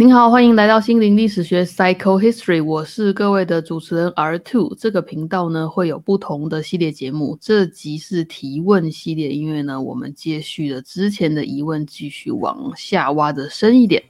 您好，欢迎来到心灵历史学 Psycho History，我是各位的主持人 R Two。这个频道呢会有不同的系列节目，这集是提问系列，因为呢我们接续了之前的疑问，继续往下挖的深一点。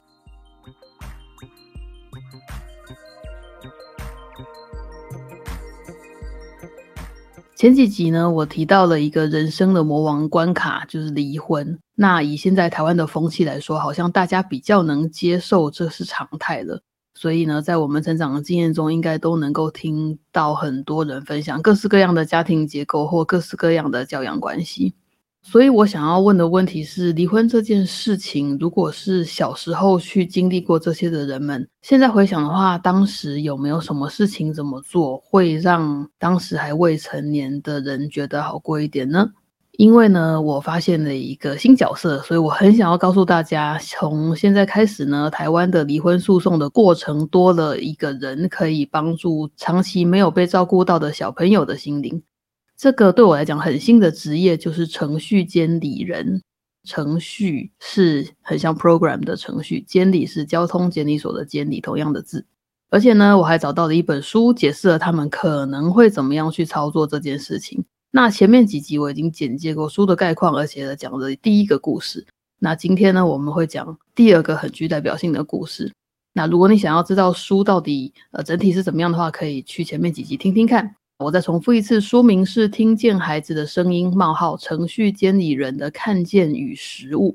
前几集呢，我提到了一个人生的魔王关卡，就是离婚。那以现在台湾的风气来说，好像大家比较能接受这是常态了。所以呢，在我们成长的经验中，应该都能够听到很多人分享各式各样的家庭结构或各式各样的教养关系。所以我想要问的问题是：离婚这件事情，如果是小时候去经历过这些的人们，现在回想的话，当时有没有什么事情怎么做会让当时还未成年的人觉得好过一点呢？因为呢，我发现了一个新角色，所以我很想要告诉大家，从现在开始呢，台湾的离婚诉讼的过程多了一个人，可以帮助长期没有被照顾到的小朋友的心灵。这个对我来讲很新的职业就是程序监理人。程序是很像 program 的程序，监理是交通监理所的监理，同样的字。而且呢，我还找到了一本书，解释了他们可能会怎么样去操作这件事情。那前面几集我已经简介过书的概况，而且讲了第一个故事。那今天呢，我们会讲第二个很具代表性的故事。那如果你想要知道书到底呃整体是怎么样的话，可以去前面几集听听看。我再重复一次，书名是《听见孩子的声音：冒号程序监理人的看见与实务》。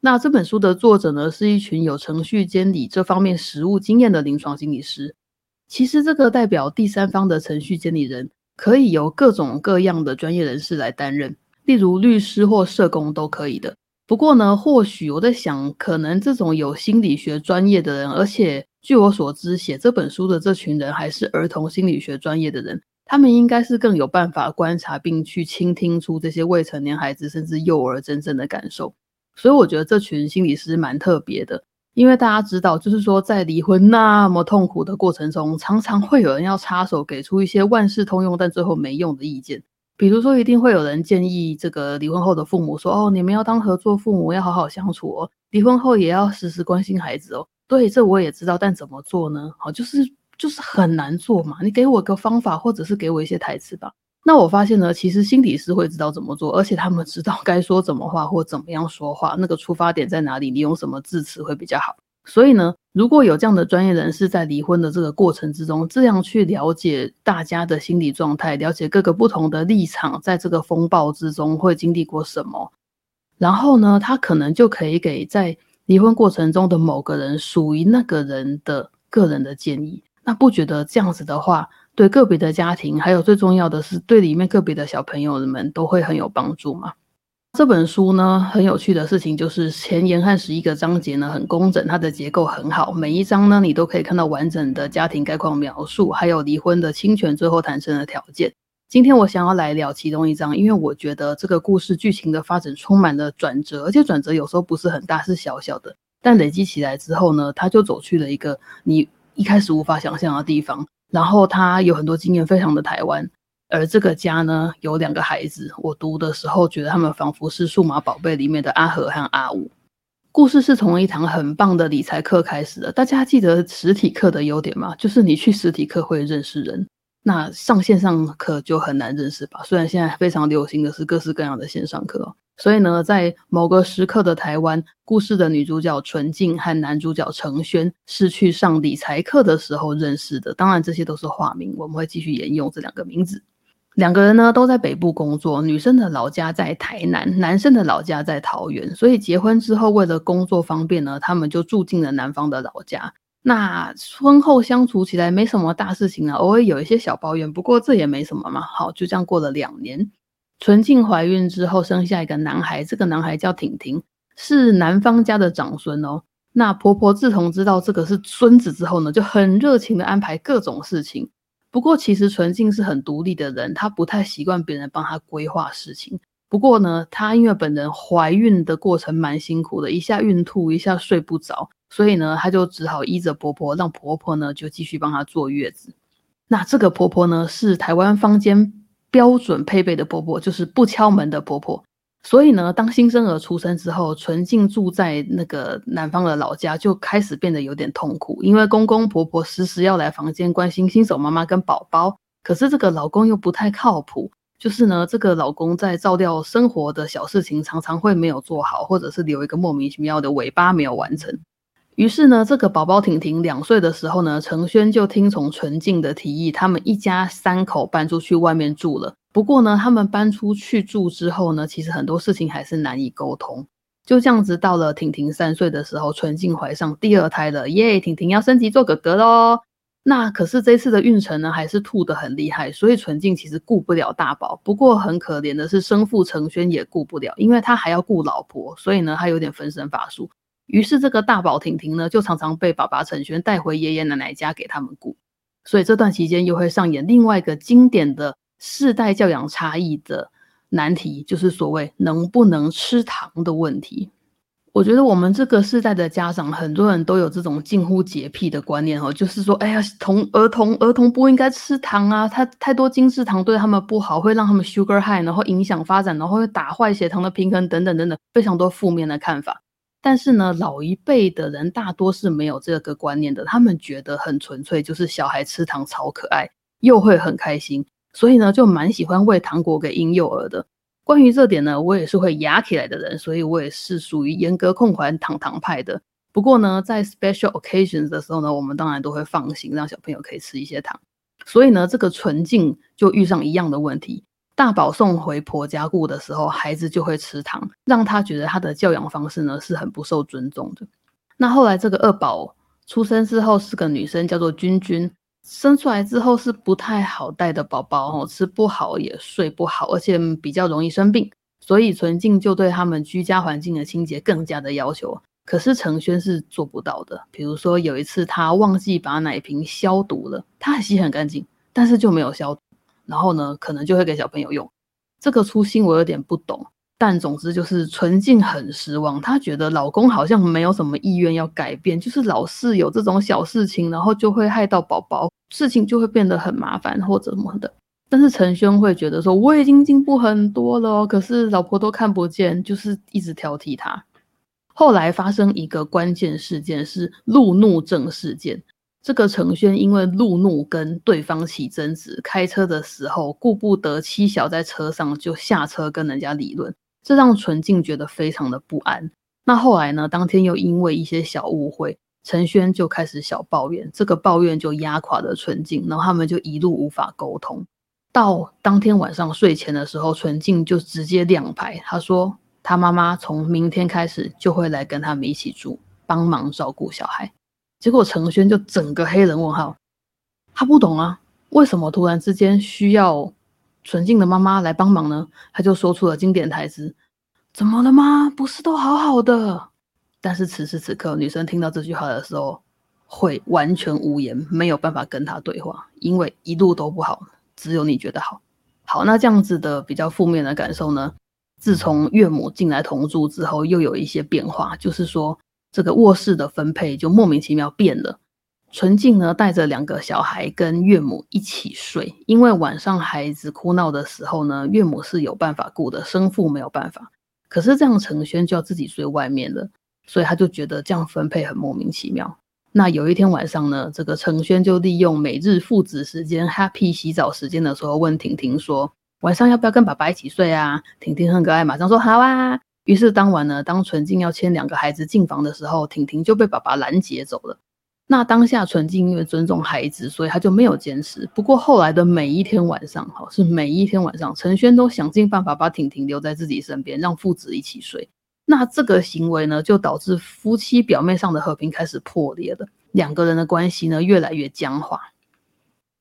那这本书的作者呢，是一群有程序监理这方面实务经验的临床心理师。其实这个代表第三方的程序监理人，可以由各种各样的专业人士来担任，例如律师或社工都可以的。不过呢，或许我在想，可能这种有心理学专业的人，而且据我所知，写这本书的这群人还是儿童心理学专业的人。他们应该是更有办法观察并去倾听出这些未成年孩子甚至幼儿真正的感受，所以我觉得这群心理师蛮特别的。因为大家知道，就是说在离婚那么痛苦的过程中，常常会有人要插手，给出一些万事通用但最后没用的意见。比如说，一定会有人建议这个离婚后的父母说：“哦，你们要当合作父母，要好好相处哦，离婚后也要时时关心孩子哦。”对，这我也知道，但怎么做呢？好，就是。就是很难做嘛，你给我个方法，或者是给我一些台词吧。那我发现呢，其实心理师会知道怎么做，而且他们知道该说怎么话或怎么样说话，那个出发点在哪里，你用什么字词会比较好。所以呢，如果有这样的专业人士在离婚的这个过程之中，这样去了解大家的心理状态，了解各个不同的立场，在这个风暴之中会经历过什么，然后呢，他可能就可以给在离婚过程中的某个人属于那个人的个人的建议。那不觉得这样子的话，对个别的家庭，还有最重要的是对里面个别的小朋友们都会很有帮助吗？这本书呢，很有趣的事情就是前言和十一个章节呢很工整，它的结构很好，每一章呢你都可以看到完整的家庭概况描述，还有离婚的侵权最后谈成的条件。今天我想要来聊其中一章，因为我觉得这个故事剧情的发展充满了转折，而且转折有时候不是很大，是小小的，但累积起来之后呢，他就走去了一个你。一开始无法想象的地方，然后他有很多经验，非常的台湾。而这个家呢，有两个孩子。我读的时候觉得他们仿佛是数码宝贝里面的阿和和阿五。故事是从一堂很棒的理财课开始的。大家记得实体课的优点吗？就是你去实体课会认识人。那上线上课就很难认识吧？虽然现在非常流行的是各式各样的线上课，所以呢，在某个时刻的台湾，故事的女主角纯净和男主角程轩是去上理财课的时候认识的。当然，这些都是化名，我们会继续沿用这两个名字。两个人呢都在北部工作，女生的老家在台南，男生的老家在桃园，所以结婚之后为了工作方便呢，他们就住进了男方的老家。那婚后相处起来没什么大事情啊，偶尔有一些小抱怨，不过这也没什么嘛。好，就这样过了两年。纯净怀孕之后生下一个男孩，这个男孩叫婷婷，是男方家的长孙哦。那婆婆自从知道这个是孙子之后呢，就很热情的安排各种事情。不过其实纯净是很独立的人，她不太习惯别人帮她规划事情。不过呢，她因为本人怀孕的过程蛮辛苦的，一下孕吐，一下睡不着。所以呢，她就只好依着婆婆，让婆婆呢就继续帮她坐月子。那这个婆婆呢，是台湾坊间标准配备的婆婆，就是不敲门的婆婆。所以呢，当新生儿出生之后，纯净住在那个男方的老家，就开始变得有点痛苦，因为公公婆婆时时要来房间关心新手妈妈跟宝宝，可是这个老公又不太靠谱，就是呢，这个老公在照料生活的小事情，常常会没有做好，或者是留一个莫名其妙的尾巴没有完成。于是呢，这个宝宝婷婷两岁的时候呢，程轩就听从纯净的提议，他们一家三口搬出去外面住了。不过呢，他们搬出去住之后呢，其实很多事情还是难以沟通。就这样子，到了婷婷三岁的时候，纯净怀上第二胎了，耶！婷婷要升级做哥哥喽。那可是这次的孕程呢，还是吐得很厉害，所以纯净其实顾不了大宝。不过很可怜的是，生父程轩也顾不了，因为他还要顾老婆，所以呢，他有点分身乏术。于是，这个大宝婷婷呢，就常常被爸爸陈轩带回爷爷奶奶家给他们顾。所以这段期间又会上演另外一个经典的世代教养差异的难题，就是所谓能不能吃糖的问题。我觉得我们这个世代的家长，很多人都有这种近乎洁癖的观念哦，就是说，哎呀，童儿童儿童不应该吃糖啊，它太多精制糖对他们不好，会让他们 sugar high，然后影响发展，然后会打坏血糖的平衡等等等等，非常多负面的看法。但是呢，老一辈的人大多是没有这个观念的，他们觉得很纯粹，就是小孩吃糖超可爱，又会很开心，所以呢，就蛮喜欢喂糖果给婴幼儿的。关于这点呢，我也是会压起来的人，所以我也是属于严格控管糖糖派的。不过呢，在 special occasions 的时候呢，我们当然都会放心，让小朋友可以吃一些糖。所以呢，这个纯净就遇上一样的问题。大宝送回婆家顾的时候，孩子就会吃糖，让他觉得他的教养方式呢是很不受尊重的。那后来这个二宝出生之后是个女生，叫做君君，生出来之后是不太好带的宝宝哦，吃不好也睡不好，而且比较容易生病。所以纯净就对他们居家环境的清洁更加的要求。可是程轩是做不到的。比如说有一次他忘记把奶瓶消毒了，他洗很干净，但是就没有消毒。然后呢，可能就会给小朋友用。这个初心我有点不懂，但总之就是纯净很失望。她觉得老公好像没有什么意愿要改变，就是老是有这种小事情，然后就会害到宝宝，事情就会变得很麻烦或者什么的。但是陈轩会觉得说我已经进步很多了，可是老婆都看不见，就是一直挑剔他。后来发生一个关键事件是路怒症事件。这个程轩因为路怒跟对方起争执，开车的时候顾不得妻小在车上，就下车跟人家理论，这让纯净觉得非常的不安。那后来呢，当天又因为一些小误会，陈轩就开始小抱怨，这个抱怨就压垮了纯净，然后他们就一路无法沟通。到当天晚上睡前的时候，纯净就直接亮牌，他说他妈妈从明天开始就会来跟他们一起住，帮忙照顾小孩。结果陈轩就整个黑人问号，他不懂啊，为什么突然之间需要纯净的妈妈来帮忙呢？他就说出了经典台词：“怎么了吗？不是都好好的？”但是此时此刻，女生听到这句话的时候，会完全无言，没有办法跟他对话，因为一路都不好，只有你觉得好。好，那这样子的比较负面的感受呢？自从岳母进来同住之后，又有一些变化，就是说。这个卧室的分配就莫名其妙变了。纯净呢带着两个小孩跟岳母一起睡，因为晚上孩子哭闹的时候呢，岳母是有办法顾的，生父没有办法。可是这样程轩就要自己睡外面了，所以他就觉得这样分配很莫名其妙。那有一天晚上呢，这个程轩就利用每日父子时间 happy 洗澡时间的时候，问婷婷说：“晚上要不要跟爸爸一起睡啊？”婷婷很可爱，马上说：“好啊。”于是当晚呢，当纯净要牵两个孩子进房的时候，婷婷就被爸爸拦截走了。那当下纯净因为尊重孩子，所以他就没有坚持。不过后来的每一天晚上，哈，是每一天晚上，陈轩都想尽办法把婷婷留在自己身边，让父子一起睡。那这个行为呢，就导致夫妻表面上的和平开始破裂了，两个人的关系呢越来越僵化。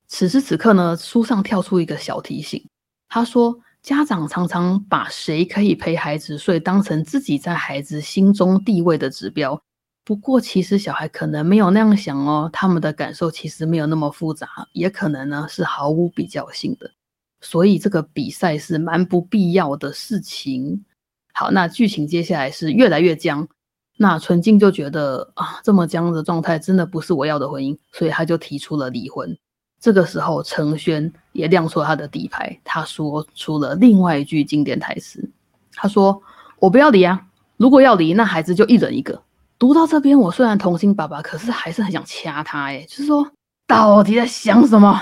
此时此刻呢，书上跳出一个小提醒，他说。家长常常把谁可以陪孩子睡当成自己在孩子心中地位的指标。不过，其实小孩可能没有那样想哦，他们的感受其实没有那么复杂，也可能呢是毫无比较性的。所以这个比赛是蛮不必要的事情。好，那剧情接下来是越来越僵。那纯净就觉得啊，这么僵的状态真的不是我要的婚姻，所以他就提出了离婚。这个时候，程轩也亮出了他的底牌，他说出了另外一句经典台词：“他说：“我不要离啊，如果要离，那孩子就一人一个。”读到这边，我虽然同情爸爸，可是还是很想掐他。哎，就是说，到底在想什么？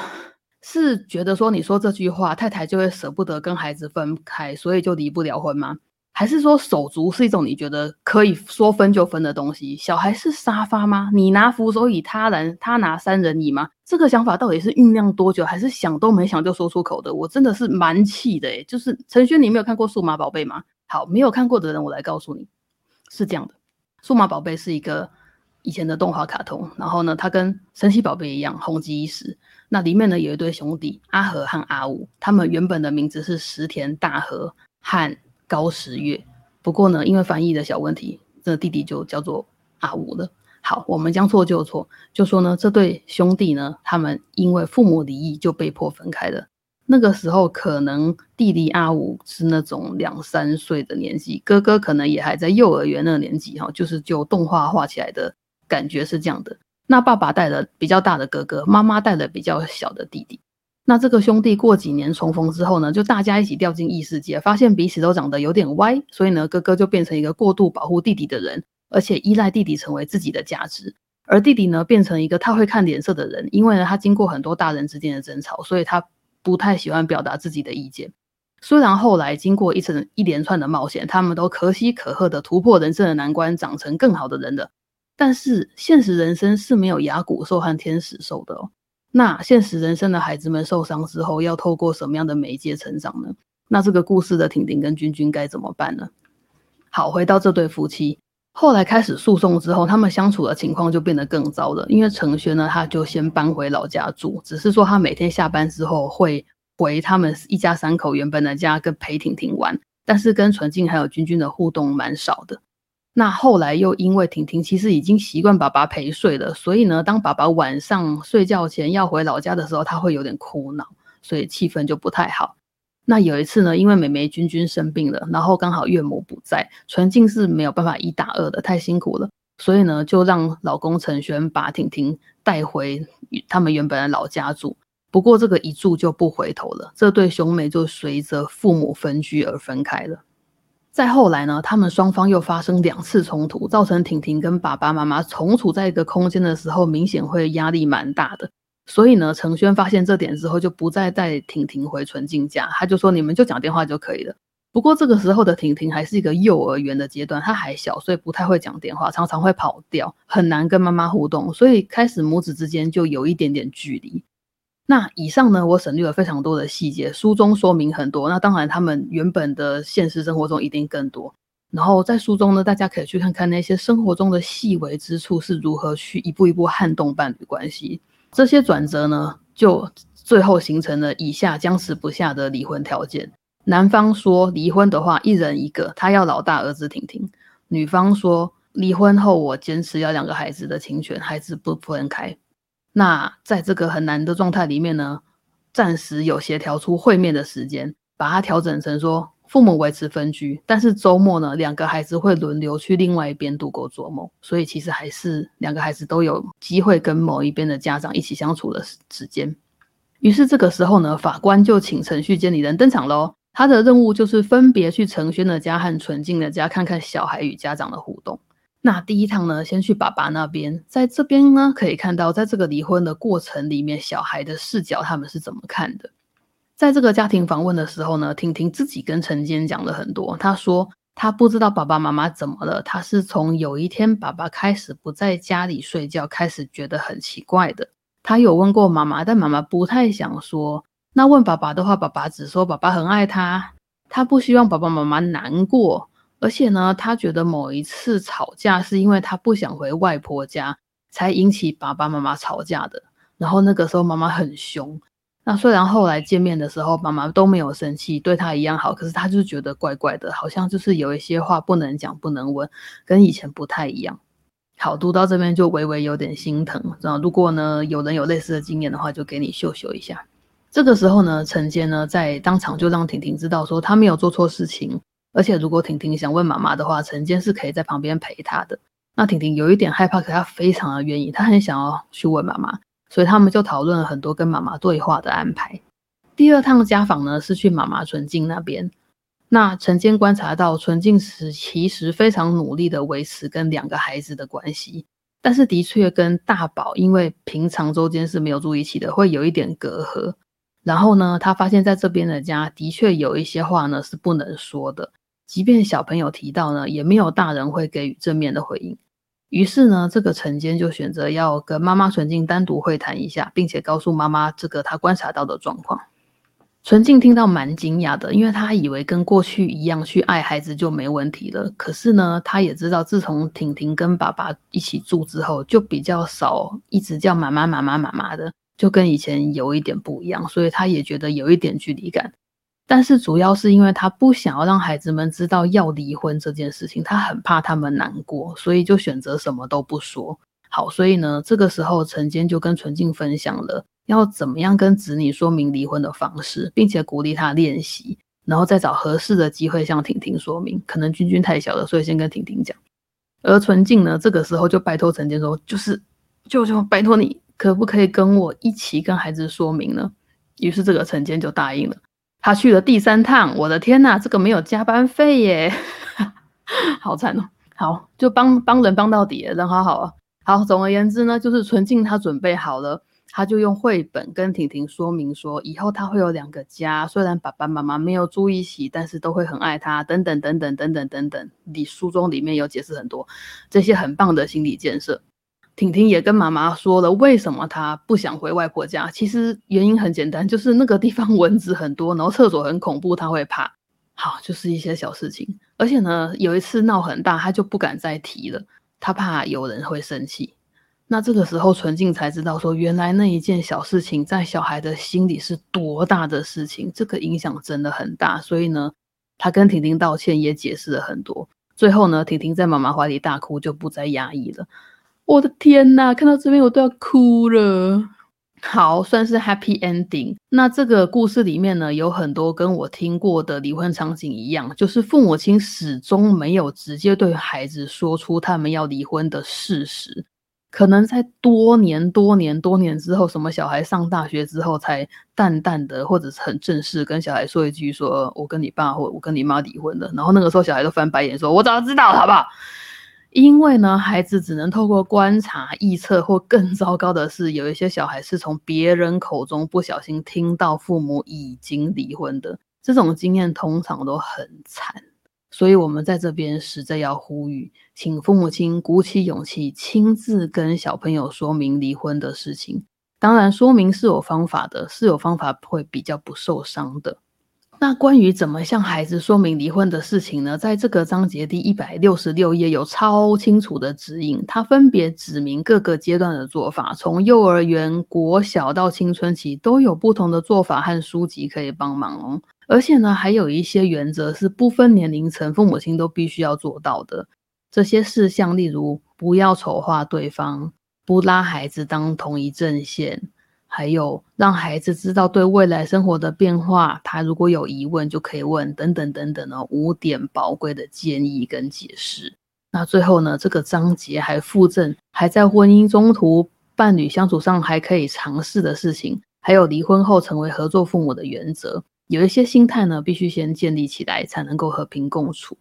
是觉得说你说这句话，太太就会舍不得跟孩子分开，所以就离不了婚吗？还是说手足是一种你觉得可以说分就分的东西？小孩是沙发吗？你拿扶手椅，他人他拿三人椅吗？这个想法到底是酝酿多久，还是想都没想就说出口的？我真的是蛮气的诶就是陈轩，你没有看过《数码宝贝》吗？好，没有看过的人，我来告诉你，是这样的，《数码宝贝》是一个以前的动画卡通，然后呢，它跟神奇宝贝一样红极一时。那里面呢有一对兄弟阿和和阿武，他们原本的名字是石田大和和高十月，不过呢因为翻译的小问题，这弟弟就叫做阿武了。好，我们将错就错，就说呢这对兄弟呢，他们因为父母离异就被迫分开了。那个时候可能弟弟阿武是那种两三岁的年纪，哥哥可能也还在幼儿园那个年纪哈，就是就动画画起来的感觉是这样的。那爸爸带了比较大的哥哥，妈妈带了比较小的弟弟。那这个兄弟过几年重逢之后呢，就大家一起掉进异世界，发现彼此都长得有点歪，所以呢，哥哥就变成一个过度保护弟弟的人，而且依赖弟弟成为自己的价值。而弟弟呢，变成一个他会看脸色的人，因为呢，他经过很多大人之间的争吵，所以他不太喜欢表达自己的意见。虽然后来经过一层一连串的冒险，他们都可喜可贺的突破人生的难关，长成更好的人了。但是现实人生是没有牙骨兽和天使兽的哦。那现实人生的孩子们受伤之后，要透过什么样的媒介成长呢？那这个故事的婷婷跟君君该怎么办呢？好，回到这对夫妻，后来开始诉讼之后，他们相处的情况就变得更糟了。因为程轩呢，他就先搬回老家住，只是说他每天下班之后会回他们一家三口原本的家跟陪婷婷玩，但是跟纯净还有君君的互动蛮少的。那后来又因为婷婷其实已经习惯爸爸陪睡了，所以呢，当爸爸晚上睡觉前要回老家的时候，他会有点哭闹，所以气氛就不太好。那有一次呢，因为美眉君君生病了，然后刚好岳母不在，纯净是没有办法一打二的，太辛苦了，所以呢，就让老公陈轩把婷婷带回他们原本的老家住。不过这个一住就不回头了，这对兄妹就随着父母分居而分开了。再后来呢，他们双方又发生两次冲突，造成婷婷跟爸爸妈妈同处在一个空间的时候，明显会压力蛮大的。所以呢，程轩发现这点之后，就不再带婷婷回纯净家，他就说你们就讲电话就可以了。不过这个时候的婷婷还是一个幼儿园的阶段，她还小，所以不太会讲电话，常常会跑掉，很难跟妈妈互动，所以开始母子之间就有一点点距离。那以上呢，我省略了非常多的细节，书中说明很多。那当然，他们原本的现实生活中一定更多。然后在书中呢，大家可以去看看那些生活中的细微之处是如何去一步一步撼动伴侣关系。这些转折呢，就最后形成了以下僵持不下的离婚条件：男方说离婚的话，一人一个，他要老大儿子婷婷；女方说离婚后，我坚持要两个孩子的侵权，孩子不分开。那在这个很难的状态里面呢，暂时有协调出会面的时间，把它调整成说父母维持分居，但是周末呢，两个孩子会轮流去另外一边度过周末，所以其实还是两个孩子都有机会跟某一边的家长一起相处的时间。于是这个时候呢，法官就请程序监理人登场喽，他的任务就是分别去程轩的家和纯净的家，看看小孩与家长的互动。那第一趟呢，先去爸爸那边，在这边呢可以看到，在这个离婚的过程里面，小孩的视角他们是怎么看的。在这个家庭访问的时候呢，婷婷自己跟陈坚讲了很多。她说她不知道爸爸妈妈怎么了，她是从有一天爸爸开始不在家里睡觉开始觉得很奇怪的。她有问过妈妈，但妈妈不太想说。那问爸爸的话，爸爸只说爸爸很爱他，他不希望爸爸妈妈难过。而且呢，他觉得某一次吵架是因为他不想回外婆家，才引起爸爸妈妈吵架的。然后那个时候妈妈很凶。那虽然后来见面的时候妈妈都没有生气，对他一样好，可是他就觉得怪怪的，好像就是有一些话不能讲、不能问，跟以前不太一样。好，读到这边就微微有点心疼。然后如果呢有人有类似的经验的话，就给你秀秀一下。这个时候呢，陈坚呢在当场就让婷婷知道说他没有做错事情。而且，如果婷婷想问妈妈的话，陈坚是可以在旁边陪她的。那婷婷有一点害怕，可她非常的愿意，她很想要去问妈妈，所以他们就讨论了很多跟妈妈对话的安排。第二趟家访呢，是去妈妈纯净那边。那陈坚观察到纯净时其实非常努力的维持跟两个孩子的关系，但是的确跟大宝因为平常周间是没有住一起的，会有一点隔阂。然后呢，他发现在这边的家的确有一些话呢是不能说的，即便小朋友提到呢，也没有大人会给予正面的回应。于是呢，这个晨间就选择要跟妈妈纯净单独会谈一下，并且告诉妈妈这个他观察到的状况。纯净听到蛮惊讶的，因为他以为跟过去一样去爱孩子就没问题了。可是呢，他也知道自从婷婷跟爸爸一起住之后，就比较少一直叫妈妈妈妈妈妈的，就跟以前有一点不一样，所以他也觉得有一点距离感。但是主要是因为他不想要让孩子们知道要离婚这件事情，他很怕他们难过，所以就选择什么都不说。好，所以呢，这个时候陈坚就跟纯净分享了。要怎么样跟子女说明离婚的方式，并且鼓励他练习，然后再找合适的机会向婷婷说明。可能君君太小了，所以先跟婷婷讲。而纯净呢，这个时候就拜托陈坚说：“就是舅舅，拜托你，可不可以跟我一起跟孩子说明呢？”于是这个陈坚就答应了。他去了第三趟，我的天呐，这个没有加班费耶，好惨哦。好，就帮帮人帮到底，人好好啊。好，总而言之呢，就是纯净他准备好了。他就用绘本跟婷婷说明说，以后他会有两个家，虽然爸爸妈妈没有住一起，但是都会很爱他，等等等等等等等等。你书中里面有解释很多这些很棒的心理建设。婷婷也跟妈妈说了，为什么她不想回外婆家？其实原因很简单，就是那个地方 蚊子很多，然后厕所很恐怖，她会怕。好，就是一些小事情。而且呢，有一次闹很大，她就不敢再提了，她怕有人会生气。那这个时候，纯净才知道说，原来那一件小事情在小孩的心里是多大的事情，这个影响真的很大。所以呢，他跟婷婷道歉，也解释了很多。最后呢，婷婷在妈妈怀里大哭，就不再压抑了。我的天呐，看到这边我都要哭了。好，算是 happy ending。那这个故事里面呢，有很多跟我听过的离婚场景一样，就是父母亲始终没有直接对孩子说出他们要离婚的事实。可能在多年、多年、多年之后，什么小孩上大学之后，才淡淡的或者是很正式跟小孩说一句：“说我跟你爸或我跟你妈离婚了。”然后那个时候小孩都翻白眼说：“我早就知道，好不好？”因为呢，孩子只能透过观察、臆测，或更糟糕的是，有一些小孩是从别人口中不小心听到父母已经离婚的，这种经验通常都很惨。所以，我们在这边实在要呼吁，请父母亲鼓起勇气，亲自跟小朋友说明离婚的事情。当然，说明是有方法的，是有方法会比较不受伤的。那关于怎么向孩子说明离婚的事情呢？在这个章节第一百六十六页有超清楚的指引，它分别指明各个阶段的做法，从幼儿园、国小到青春期都有不同的做法和书籍可以帮忙哦。而且呢，还有一些原则是不分年龄层，父母亲都必须要做到的。这些事项，例如不要丑化对方，不拉孩子当同一阵线，还有让孩子知道对未来生活的变化，他如果有疑问就可以问，等等等等呢五点宝贵的建议跟解释。那最后呢，这个章节还附赠还在婚姻中途伴侣相处上还可以尝试的事情，还有离婚后成为合作父母的原则。有一些心态呢，必须先建立起来，才能够和平共处。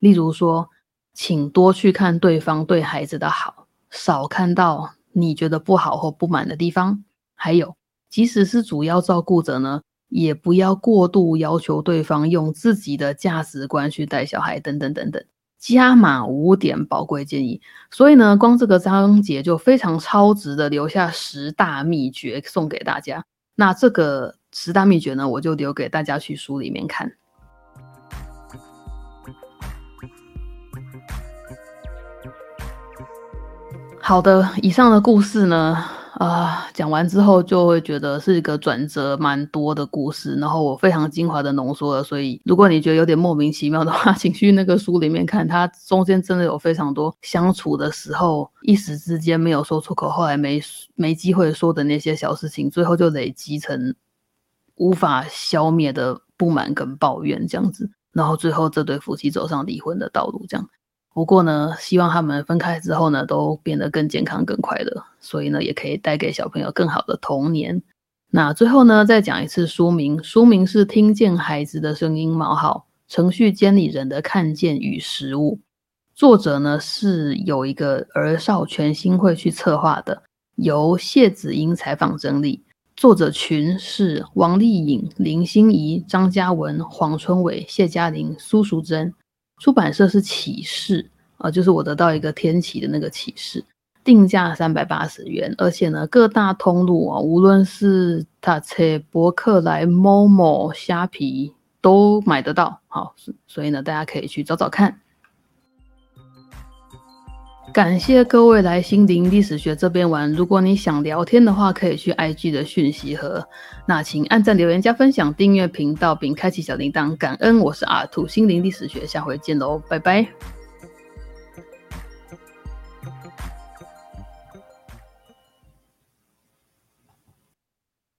例如说，请多去看对方对孩子的好，少看到你觉得不好或不满的地方。还有，即使是主要照顾者呢，也不要过度要求对方用自己的价值观去带小孩，等等等等。加码五点宝贵建议。所以呢，光这个章节就非常超值的，留下十大秘诀送给大家。那这个。十大秘诀呢，我就留给大家去书里面看。好的，以上的故事呢，啊，讲完之后就会觉得是一个转折蛮多的故事，然后我非常精华的浓缩了。所以，如果你觉得有点莫名其妙的话，请去那个书里面看，它中间真的有非常多相处的时候一时之间没有说出口，后来没没机会说的那些小事情，最后就累积成。无法消灭的不满跟抱怨这样子，然后最后这对夫妻走上离婚的道路这样。不过呢，希望他们分开之后呢，都变得更健康、更快乐，所以呢，也可以带给小朋友更好的童年。那最后呢，再讲一次书名，书名是《听见孩子的声音》冒号程序监理人的看见与实务》，作者呢是有一个儿少全新会去策划的，由谢子英采访整理。作者群是王丽颖、林心怡、张嘉文、黄春伟、谢嘉玲、苏淑珍。出版社是启示，啊，就是我得到一个天启的那个启示，定价三百八十元，而且呢，各大通路啊，无论是大车、博客来、某某、虾皮都买得到。好，所以呢，大家可以去找找看。感谢各位来心灵历史学这边玩。如果你想聊天的话，可以去 IG 的讯息盒。那请按赞、留言、加分享、订阅频道并开启小铃铛。感恩，我是阿兔心灵历史学，下回见喽，拜拜。